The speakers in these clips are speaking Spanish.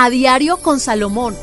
A diario con Salomón.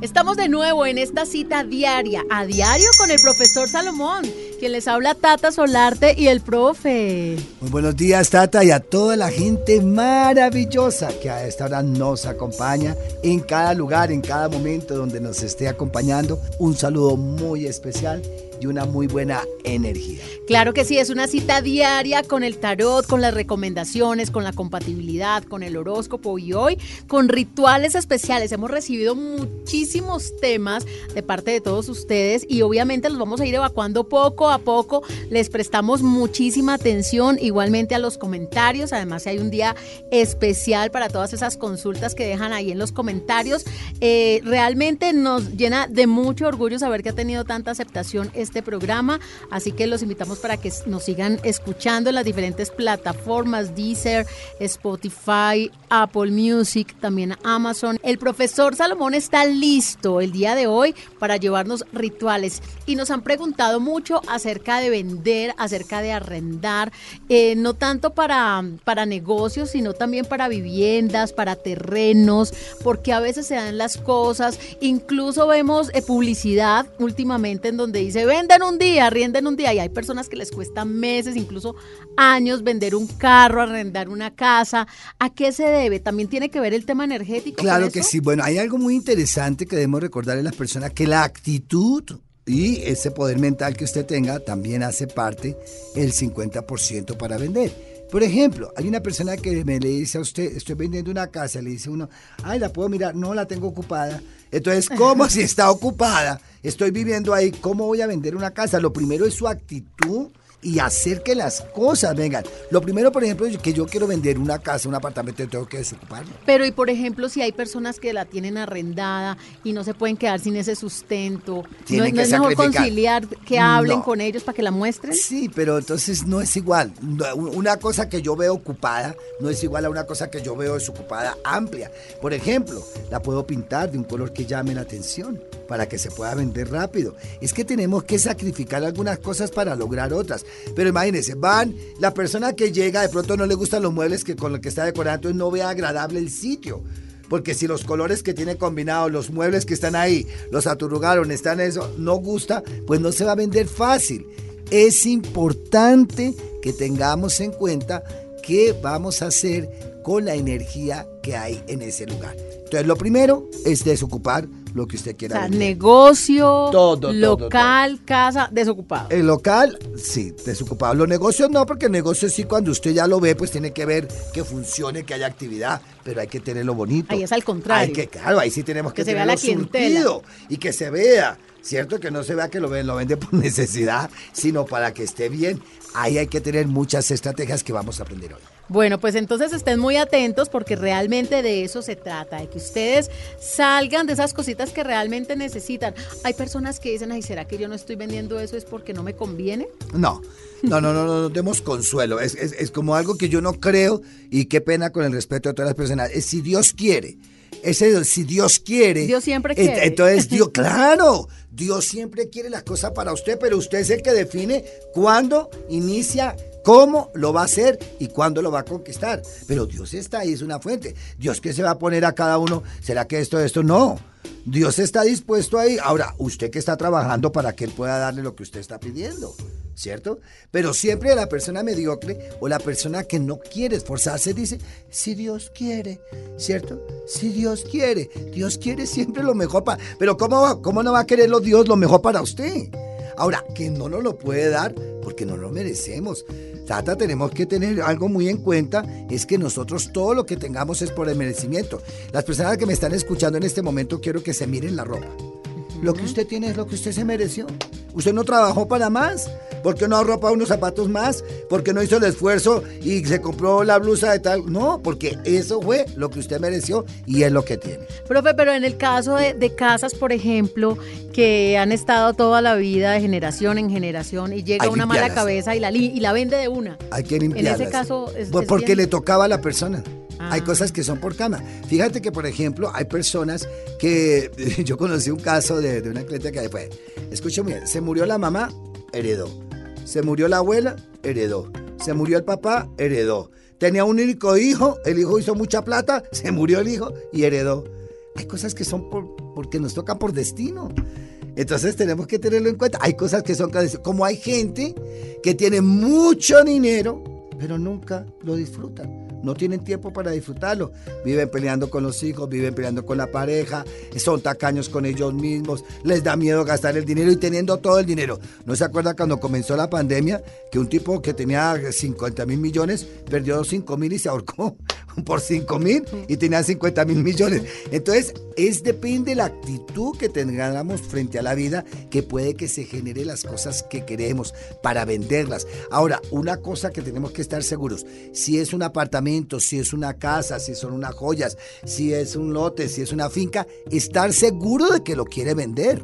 Estamos de nuevo en esta cita diaria, a diario con el profesor Salomón, quien les habla Tata Solarte y el profe. Muy buenos días, Tata, y a toda la gente maravillosa que a esta hora nos acompaña en cada lugar, en cada momento donde nos esté acompañando. Un saludo muy especial y una muy buena energía. Claro que sí, es una cita diaria con el tarot, con las recomendaciones, con la compatibilidad, con el horóscopo y hoy con rituales especiales. Hemos recibido muchísimos temas de parte de todos ustedes y obviamente los vamos a ir evacuando poco a poco. Les prestamos muchísima atención igualmente a los comentarios. Además, hay un día especial para todas esas consultas que dejan ahí en los comentarios. Eh, realmente nos llena de mucho orgullo saber que ha tenido tanta aceptación este programa, así que los invitamos para que nos sigan escuchando en las diferentes plataformas, Deezer, Spotify, Apple Music, también Amazon. El profesor Salomón está listo el día de hoy para llevarnos rituales y nos han preguntado mucho acerca de vender, acerca de arrendar, eh, no tanto para, para negocios, sino también para viviendas, para terrenos, porque a veces se dan las cosas, incluso vemos eh, publicidad últimamente en donde dice, venden un día, arrienden un día. Y hay personas que les cuesta meses, incluso años, vender un carro, arrendar una casa. ¿A qué se debe? ¿También tiene que ver el tema energético? Claro que sí. Bueno, hay algo muy interesante que debemos recordar en las personas, que la actitud y ese poder mental que usted tenga también hace parte el 50% para vender. Por ejemplo, hay una persona que me le dice a usted, estoy vendiendo una casa, le dice uno, ay, la puedo mirar, no la tengo ocupada. Entonces, ¿cómo si está ocupada? Estoy viviendo ahí, ¿cómo voy a vender una casa? Lo primero es su actitud y hacer que las cosas vengan. Lo primero, por ejemplo, es que yo quiero vender una casa, un apartamento, tengo que desocuparlo. Pero y por ejemplo, si hay personas que la tienen arrendada y no se pueden quedar sin ese sustento, ¿no, es mejor conciliar que hablen con ellos para que la muestren? Sí, pero entonces no es igual. Una cosa que yo veo ocupada no es igual a una cosa que yo veo desocupada amplia. Por ejemplo, la puedo pintar de un color que llame la atención para que se pueda vender rápido. Es que tenemos que sacrificar algunas cosas para lograr otras. Pero imagínense, van, la persona que llega de pronto no le gustan los muebles que con los que está decorando, entonces no ve agradable el sitio. Porque si los colores que tiene combinados, los muebles que están ahí, los aturugaron, están eso, no gusta, pues no se va a vender fácil. Es importante que tengamos en cuenta qué vamos a hacer con la energía que hay en ese lugar. Entonces, lo primero es desocupar lo que usted quiera. O sea, negocio, local, casa, desocupado. El local, sí, desocupado. Los negocios no, porque el negocio sí, cuando usted ya lo ve, pues tiene que ver que funcione, que haya actividad, pero hay que tenerlo bonito. Ahí es al contrario. Hay que, claro, ahí sí tenemos que, que tenerlo surtido y que se vea. Cierto que no se vea que lo, lo vende por necesidad, sino para que esté bien. Ahí hay que tener muchas estrategias que vamos a aprender hoy. Bueno, pues entonces estén muy atentos porque realmente de eso se trata, de que ustedes salgan de esas cositas que realmente necesitan. Hay personas que dicen, ay, ¿será que yo no estoy vendiendo eso es porque no me conviene? No, no, no, no, no, no demos consuelo. Es, es, es como algo que yo no creo y qué pena con el respeto de todas las personas. Es si Dios quiere. Ese, si Dios quiere. Dios siempre quiere. Entonces, Dios, claro, Dios siempre quiere las cosas para usted, pero usted es el que define cuándo inicia cómo lo va a hacer y cuándo lo va a conquistar. Pero Dios está ahí, es una fuente. Dios que se va a poner a cada uno, ¿será que esto, esto? No. Dios está dispuesto ahí. Ahora, usted que está trabajando para que Él pueda darle lo que usted está pidiendo, ¿cierto? Pero siempre la persona mediocre o la persona que no quiere esforzarse dice, si Dios quiere, ¿cierto? Si Dios quiere, Dios quiere siempre lo mejor para... Pero ¿cómo, cómo no va a quererlo Dios lo mejor para usted? Ahora, que no nos lo puede dar porque no lo merecemos. Tata, tenemos que tener algo muy en cuenta, es que nosotros todo lo que tengamos es por el merecimiento. Las personas que me están escuchando en este momento quiero que se miren la ropa. Lo que usted tiene es lo que usted se mereció. Usted no trabajó para más. ¿Por qué no ahorró para unos zapatos más? ¿Por qué no hizo el esfuerzo y se compró la blusa de tal? No, porque eso fue lo que usted mereció y es lo que tiene. Profe, pero en el caso de, de casas, por ejemplo, que han estado toda la vida de generación en generación y llega Hay una mala cabeza y la, y la vende de una. Hay que En limpiarlas. ese caso es, Pues es porque bien. le tocaba a la persona. Ah. Hay cosas que son por cama. Fíjate que, por ejemplo, hay personas que. Yo conocí un caso de, de una cliente que fue. Escucha bien. Se murió la mamá, heredó. Se murió la abuela, heredó. Se murió el papá, heredó. Tenía un único hijo, el hijo hizo mucha plata, se murió el hijo y heredó. Hay cosas que son por, porque nos tocan por destino. Entonces tenemos que tenerlo en cuenta. Hay cosas que son como hay gente que tiene mucho dinero, pero nunca lo disfrutan. No tienen tiempo para disfrutarlo. Viven peleando con los hijos, viven peleando con la pareja, son tacaños con ellos mismos, les da miedo gastar el dinero y teniendo todo el dinero. ¿No se acuerda cuando comenzó la pandemia que un tipo que tenía 50 mil millones perdió 5 mil y se ahorcó por 5 mil y tenía 50 mil millones? Entonces, es depende de la actitud que tengamos frente a la vida que puede que se genere las cosas que queremos para venderlas. Ahora, una cosa que tenemos que estar seguros, si es un apartamento, si es una casa, si son unas joyas, si es un lote, si es una finca, estar seguro de que lo quiere vender.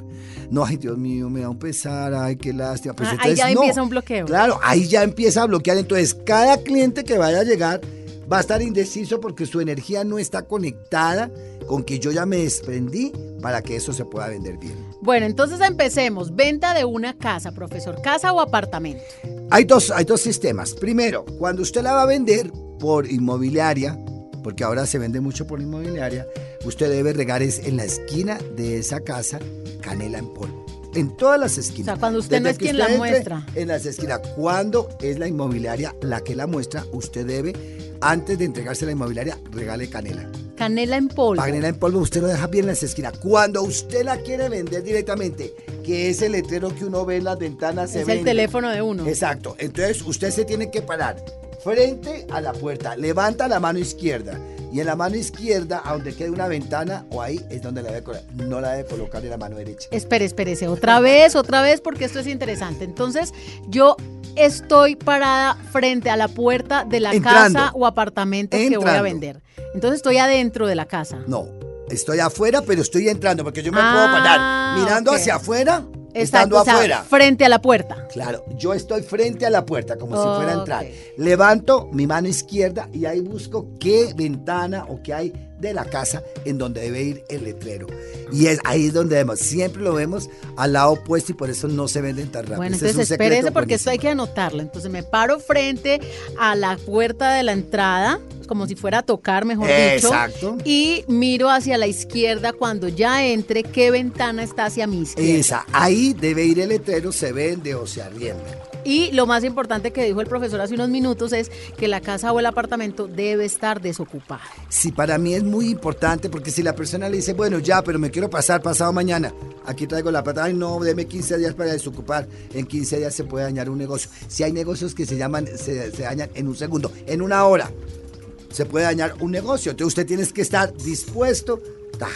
No, ay Dios mío, me da un pesar, ay qué lástima. Pues Ah, ahí entonces, ya no. empieza un bloqueo. Claro, ahí ya empieza a bloquear. Entonces, cada cliente que vaya a llegar va a estar indeciso porque su energía no está conectada con que yo ya me desprendí para que eso se pueda vender bien. Bueno, entonces empecemos. Venta de una casa, profesor. ¿Casa o apartamento? Hay dos, hay dos sistemas. Primero, cuando usted la va a vender por inmobiliaria, porque ahora se vende mucho por inmobiliaria, usted debe regar es en la esquina de esa casa canela en polvo. En todas las esquinas. O sea, cuando usted no es quien la muestra. En las esquinas. Cuando es la inmobiliaria la que la muestra, usted debe, antes de entregarse a la inmobiliaria, regale canela. Canela en polvo. Canela en polvo, usted lo deja bien en las esquinas. Cuando usted la quiere vender directamente, que es el letrero que uno ve en las ventanas, se Es el teléfono de uno. Exacto. Entonces usted se tiene que parar frente a la puerta, levanta la mano izquierda y en la mano izquierda, a donde quede una ventana o ahí es donde la debe colocar. No la debe colocar en la mano derecha. Espere, espérese, otra vez, otra vez, porque esto es interesante. Entonces, yo estoy parada frente a la puerta de la Entrando. casa o apartamento que voy a vender. Entonces, estoy adentro de la casa. No, estoy afuera, pero estoy entrando porque yo me Ah, puedo parar mirando ok. hacia afuera, Exacto, estando o sea, afuera. frente a la puerta. Claro, yo estoy frente a la puerta como si fuera a entrar. Levanto mi mano izquierda y ahí busco qué ventana o qué hay de la casa en donde debe ir el letrero. Y es ahí es donde vemos, siempre lo vemos al lado opuesto y por eso no se venden tan rápido. Bueno, es entonces secreto espérese porque esto hay que buenísimo. anotarlo. Entonces me paro frente a la puerta de la entrada, como si fuera a tocar, mejor Exacto. dicho. Y miro hacia la izquierda cuando ya entre, qué ventana está hacia mi izquierda. Esa, ahí debe ir el letrero, se vende o se arrienda. Y lo más importante que dijo el profesor hace unos minutos es que la casa o el apartamento debe estar desocupada. Sí, para mí es muy importante porque si la persona le dice, bueno, ya, pero me quiero pasar pasado mañana, aquí traigo la plata, ay, no, deme 15 días para desocupar, en 15 días se puede dañar un negocio. Si hay negocios que se llaman, se, se dañan en un segundo, en una hora, se puede dañar un negocio. Entonces usted tiene que estar dispuesto, ta,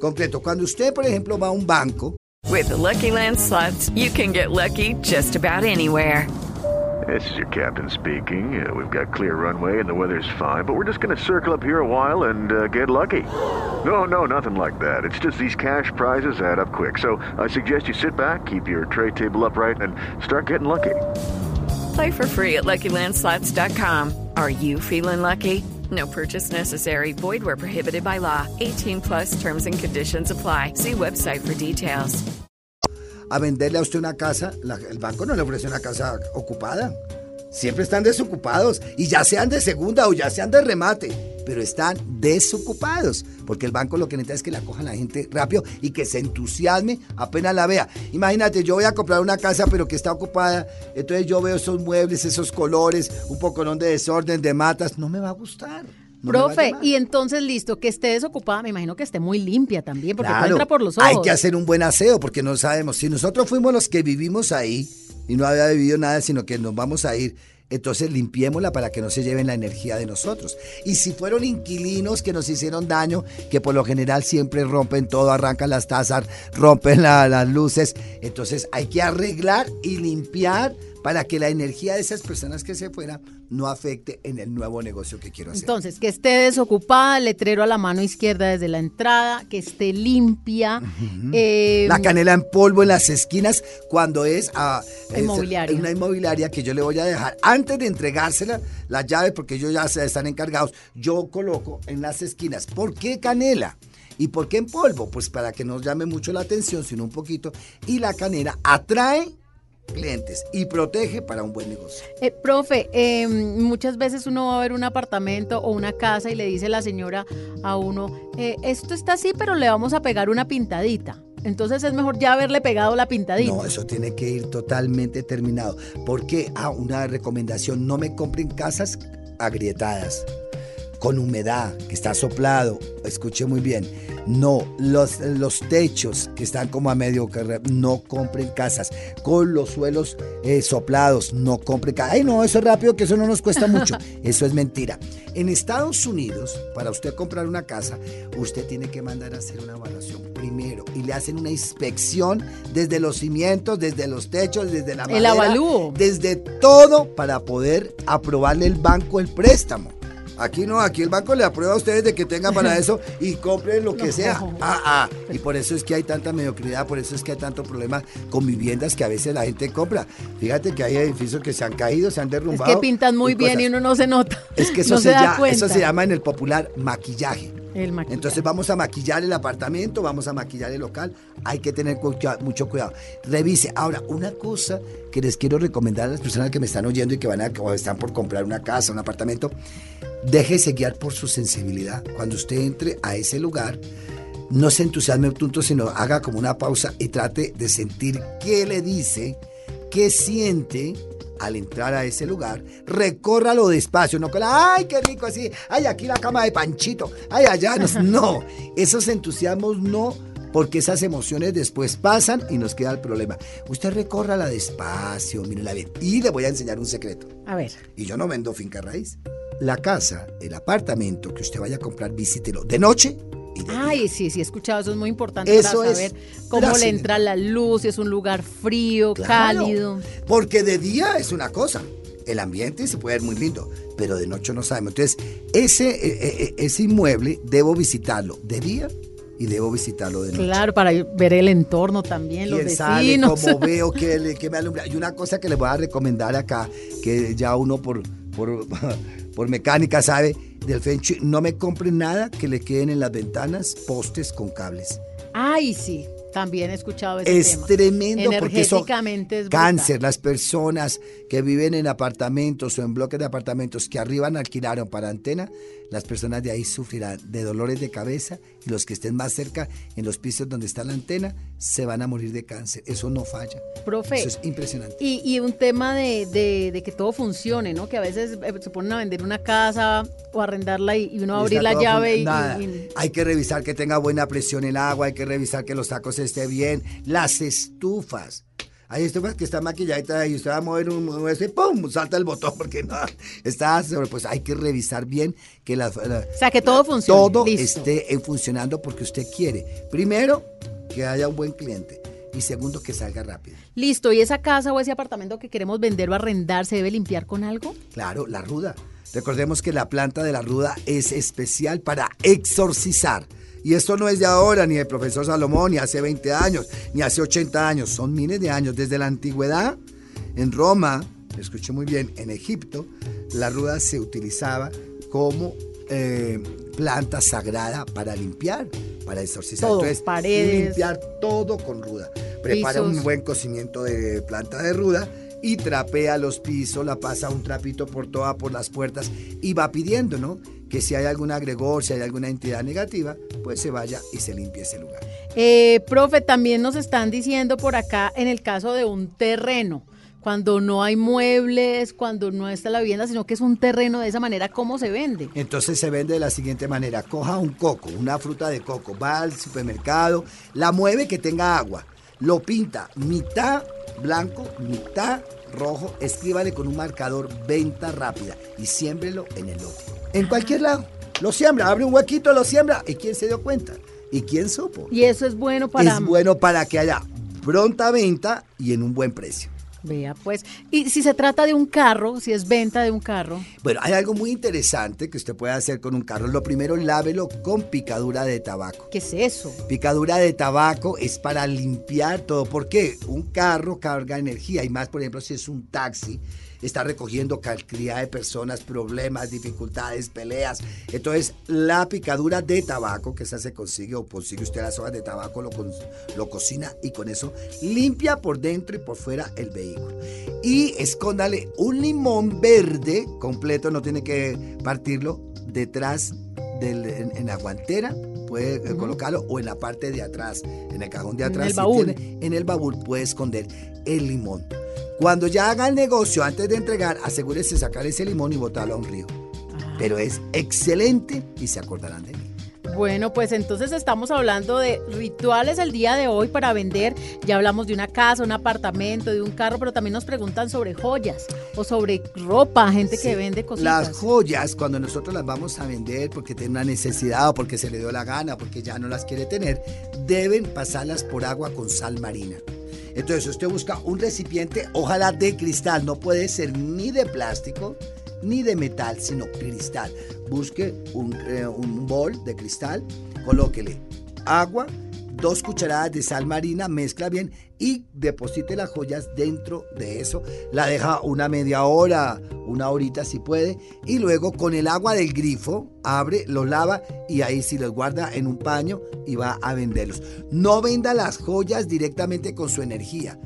concreto. Cuando usted, por ejemplo, va a un banco, With the Lucky Land slots, you can get lucky just about anywhere. This is your captain speaking. Uh, we've got clear runway and the weather's fine, but we're just going to circle up here a while and uh, get lucky. No, no, nothing like that. It's just these cash prizes add up quick. So I suggest you sit back, keep your tray table upright, and start getting lucky. Play for free at LuckyLandSlots.com. Are you feeling lucky? No purchase necessary. Void where prohibited by law. 18 plus terms and conditions apply. See website for details. a venderle a usted una casa, la- el banco no le ofrece una casa ocupada. Siempre están desocupados y ya sean de segunda o ya sean de remate, pero están desocupados porque el banco lo que necesita es que la coja la gente rápido y que se entusiasme apenas la vea. Imagínate, yo voy a comprar una casa pero que está ocupada, entonces yo veo esos muebles, esos colores, un poco de desorden, de matas, no me va a gustar. no Profe, y entonces listo, que esté desocupada, me imagino que esté muy limpia también, porque Claro, entra por los ojos. Hay que hacer un buen aseo porque no sabemos. Si nosotros fuimos los que vivimos ahí y no había vivido nada, sino que nos vamos a ir, entonces limpiémosla para que no se lleven la energía de nosotros. Y si fueron inquilinos que nos hicieron daño, que por lo general siempre rompen todo, arrancan las tazas, rompen las luces, entonces hay que arreglar y limpiar para que la energía de esas personas que se fueran no afecte en el nuevo negocio que quiero hacer. Entonces, que esté desocupada, letrero a la mano izquierda desde la entrada, que esté limpia. Eh, la canela en polvo en las esquinas cuando es a inmobiliaria. una inmobiliaria que yo le voy a dejar antes de entregársela las llaves porque ellos ya se están encargados. Yo coloco en las esquinas. ¿Por qué canela? ¿Y por qué en polvo? Pues para que no llame mucho la atención, sino un poquito. Y la canela atrae clientes y protege para un buen negocio. Eh, profe, em, muchas veces uno va a ver un apartamento o una casa y le dice la señora a uno, eh, esto está así, pero le vamos a pegar una pintadita. Entonces es mejor ya haberle pegado la pintadita. No, eso tiene que ir totalmente terminado. Porque, ah, una recomendación, no me compren casas agrietadas, con humedad, que está soplado. Escuche muy bien no, los, los techos que están como a medio no compren casas. Con los suelos eh, soplados, no compren casas. Ay, no, eso es rápido, que eso no nos cuesta mucho. Eso es mentira. En Estados Unidos, para usted comprar una casa, usted tiene que mandar a hacer una evaluación primero y le hacen una inspección desde los cimientos, desde los techos, desde la madera. El avalúo. Desde todo para poder aprobarle el banco el préstamo. Aquí no, aquí el banco le aprueba a ustedes de que tengan para eso y compren lo que sea. Ah, ah. Y por eso es que hay tanta mediocridad, por eso es que hay tanto problema con viviendas que a veces la gente compra. Fíjate que hay edificios que se han caído, se han derrumbado. Es que pintan muy bien y uno no se nota. Es que eso, se, llama, eso se llama en el popular maquillaje. El maquillaje. Entonces vamos a maquillar el apartamento, vamos a maquillar el local. Hay que tener mucho cuidado. Revise. Ahora, una cosa que les quiero recomendar a las personas que me están oyendo y que van a o están por comprar una casa, un apartamento, Déjese guiar por su sensibilidad. Cuando usted entre a ese lugar, no se entusiasme punto, sino haga como una pausa y trate de sentir qué le dice, qué siente al entrar a ese lugar. Recórralo despacio, no con la, ay, qué rico así, ay, aquí la cama de Panchito, ay, allá, no, esos entusiasmos no porque esas emociones después pasan y nos queda el problema. Usted recórrala despacio, mírela bien. Y le voy a enseñar un secreto. A ver. Y yo no vendo finca raíz la casa, el apartamento que usted vaya a comprar, visítelo de noche Ay, sí, sí, he escuchado, eso es muy importante para saber cómo le entra la luz, si es un lugar frío, cálido. Porque de día es una cosa, el ambiente se puede ver muy lindo, pero de noche no sabemos. Entonces, ese, e, e, e, ese inmueble debo visitarlo de día y debo visitarlo de noche. Claro, para ver el entorno también, los vecinos. Sale, cómo veo, que, que me alumbra. Y una cosa que les voy a recomendar acá, que ya uno por, por por mecánica sabe del Feng no me compren nada que le queden en las ventanas postes con cables. Ay, sí. También he escuchado ese es tremendo porque eso cáncer. Las personas que viven en apartamentos o en bloques de apartamentos que arriba alquilaron para antena, las personas de ahí sufrirán de dolores de cabeza y los que estén más cerca en los pisos donde está la antena se van a morir de cáncer. Eso no falla. Profe. Eso es impresionante. Y, un tema de, que todo funcione, ¿no? Que a veces eh, se ponen a vender una casa o arrendarla y, uno abrir la llave y, Hay que revisar que tenga buena presión el agua, hay que revisar que los tacos estén bien, las estufas. Hay estufas que están maquilladitas y usted va a mover un y ¡pum! salta el botón porque no está pues hay que revisar bien que la, o sea que todo funcione todo esté funcionando porque usted quiere primero que haya un buen cliente y segundo que salga rápido. Listo, ¿y esa casa o ese apartamento que queremos vender o arrendar se debe limpiar con algo? Claro, la ruda. Recordemos que la planta de la ruda es especial para exorcizar. Y esto no es de ahora, ni del profesor Salomón, ni hace 20 años, ni hace 80 años. Son miles de años. Desde la antigüedad, en Roma, escuché muy bien, en Egipto, la ruda se utilizaba como eh, planta sagrada para limpiar, para exorcizar. Todo, Entonces, paredes. limpiar todo con ruda. Prepara un buen cocimiento de planta de ruda y trapea los pisos, la pasa un trapito por todas, por las puertas y va pidiendo, ¿no? Que si hay algún agregor, si hay alguna entidad negativa, pues se vaya y se limpie ese lugar. Eh, profe, también nos están diciendo por acá en el caso de un terreno, cuando no hay muebles, cuando no está la vivienda, sino que es un terreno de esa manera, ¿cómo se vende? Entonces se vende de la siguiente manera, coja un coco, una fruta de coco, va al supermercado, la mueve que tenga agua, lo pinta mitad blanco, mitad rojo, escríbale con un marcador venta rápida y siémbrelo en el lote. En cualquier lado. Lo siembra, abre un huequito, lo siembra. ¿Y quién se dio cuenta? ¿Y quién supo? Y eso es bueno para... Es bueno para que haya pronta venta y en un buen precio. Vea, pues. Y si se trata de un carro, si es venta de un carro. Bueno, hay algo muy interesante que usted puede hacer con un carro. Lo primero, lávelo con picadura de tabaco. ¿Qué es eso? Picadura de tabaco es para limpiar todo. ¿Por qué? Un carro carga energía y más, por ejemplo, si es un taxi está recogiendo cantidad de personas, problemas, dificultades, peleas. Entonces, la picadura de tabaco, que esa se consigue o consigue usted las hojas de tabaco, lo, lo cocina y con eso limpia por dentro y por fuera el vehículo. Y escóndale un limón verde completo, no tiene que partirlo, detrás del, en, la guantera puede eh, colocarlo o en la parte de atrás, en el cajón de atrás. En el baúl. en el baúl puede esconder el limón. Cuando ya haga el negocio, antes de entregar, asegúrese de sacar ese limón y botarlo a un río. Pero es excelente y se acordarán de mí. Bueno, pues entonces estamos hablando de rituales el día de hoy para vender. Ya hablamos de una casa, un apartamento, de un carro, pero también nos preguntan sobre joyas o sobre ropa, gente que vende cositas. Las joyas, cuando nosotros las vamos a vender porque tiene una necesidad o porque se le dio la gana, porque ya no las quiere tener, deben pasarlas por agua con sal marina. Entonces usted busca un recipiente, ojalá de cristal, no puede ser ni de plástico ni de metal, sino cristal. Busque un, eh, un bol de cristal, colóquele agua, dos cucharadas de sal marina, mezcla bien y deposite las joyas dentro de eso. La deja una media hora, una horita si puede. Y luego con el agua del grifo abre, lo lava y ahí sí los guarda en un paño y va a venderlos. No venda las joyas directamente con su energía.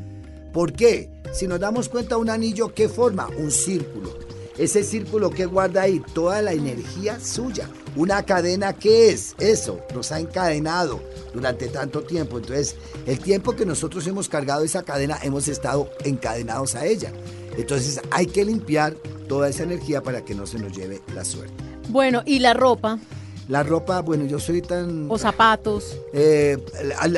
¿Por qué? Si nos damos cuenta, un anillo, ¿qué forma? Un círculo. Ese círculo que guarda ahí toda la energía suya. Una cadena, ¿qué es? Eso, nos ha encadenado durante tanto tiempo. Entonces, el tiempo que nosotros hemos cargado esa cadena, hemos estado encadenados a ella. Entonces, hay que limpiar toda esa energía para que no se nos lleve la suerte. Bueno, ¿y la ropa? La ropa, bueno, yo soy tan... O zapatos. Eh,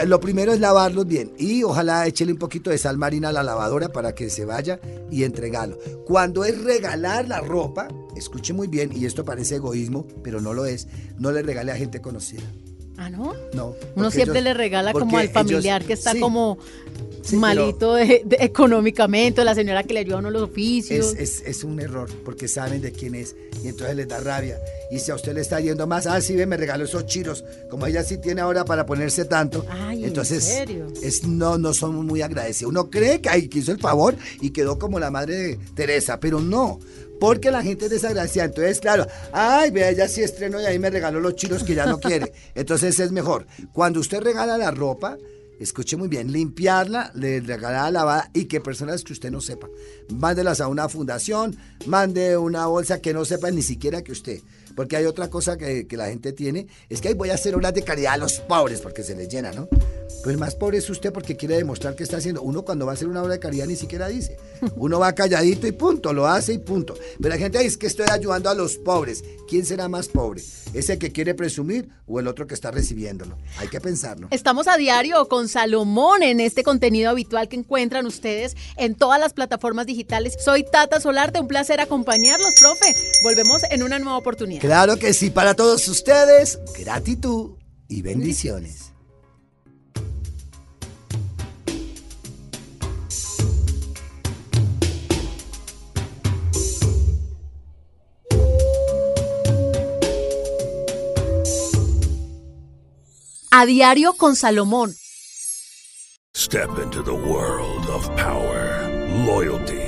lo primero es lavarlos bien y ojalá échele un poquito de sal marina a la lavadora para que se vaya y entregarlo. Cuando es regalar la ropa, escuche muy bien, y esto parece egoísmo, pero no lo es, no le regale a gente conocida. ¿Ah, no? No. Uno siempre le regala como al familiar que está como malito económicamente, la señora que le ayuda a uno los oficios. Es, es, un error, porque saben de quién es y entonces les da rabia. Y si a usted le está yendo más, ah, sí, ve, me regaló esos chiros, como ella sí tiene ahora para ponerse tanto. Ay, entonces, ¿en serio? Es, no, no somos muy agradecidos. Uno cree que, ay, que hizo el favor y quedó como la madre de Teresa, pero no. Porque la gente es desagradecida. Entonces, claro, ay, vea, ella sí estrenó y ahí me regaló los chiros que ya no quiere. Entonces es mejor. Cuando usted regala la ropa, escuche muy bien, limpiarla, le regalar lavada y que personas que usted no sepa. Mándelas a una fundación, mande una bolsa que no sepa ni siquiera que usted. Porque hay otra cosa que, la gente tiene, es que ahí voy a hacer obras de caridad a los pobres porque se les llena, ¿no? Pues más pobre es usted porque quiere demostrar que está haciendo. Uno cuando va a hacer una obra de caridad ni siquiera dice. Uno va calladito y punto, lo hace y punto. Pero la gente dice que estoy ayudando a los pobres. ¿Quién será más pobre? ¿Ese que quiere presumir o el otro que está recibiéndolo? Hay que pensarlo. Estamos a diario con Salomón en este contenido habitual que encuentran ustedes en todas las plataformas digitales. Soy Tata Solarte, un placer acompañarlos, profe. Volvemos en una nueva oportunidad. Claro que sí, para todos ustedes, gratitud y bendiciones. A diario con Salomón. Step into the world of power, loyalty